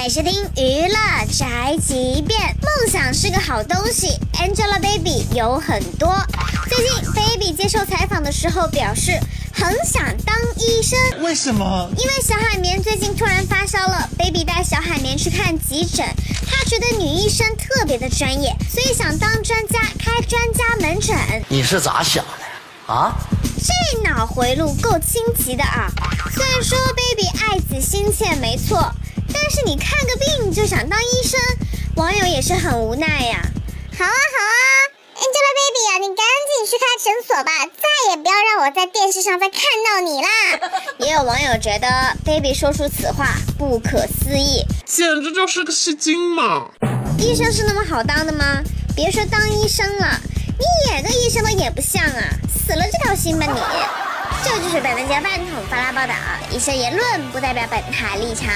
欢迎收听娱乐宅急便。梦想是个好东西，Angelababy 有很多。最近 Baby 接受采访的时候表示，很想当医生。为什么？因为小海绵最近突然发烧了，Baby 带小海绵去看急诊，他觉得女医生特别的专业，所以想当专家开专家门诊。你是咋想的啊？这脑回路够清奇的啊！虽然说 Baby 爱子心切没错。但是你看个病就想当医生，网友也是很无奈呀。好啊好啊，Angelababy 啊，你赶紧去开诊所吧，再也不要让我在电视上再看到你啦。也有网友觉得 Baby 说出此话不可思议，简直就是个戏精嘛！医生是那么好当的吗？别说当医生了，你演个医生都演不像啊，死了这条心吧你！这就是本台半桶发拉报道，以上言论不代表本台立场。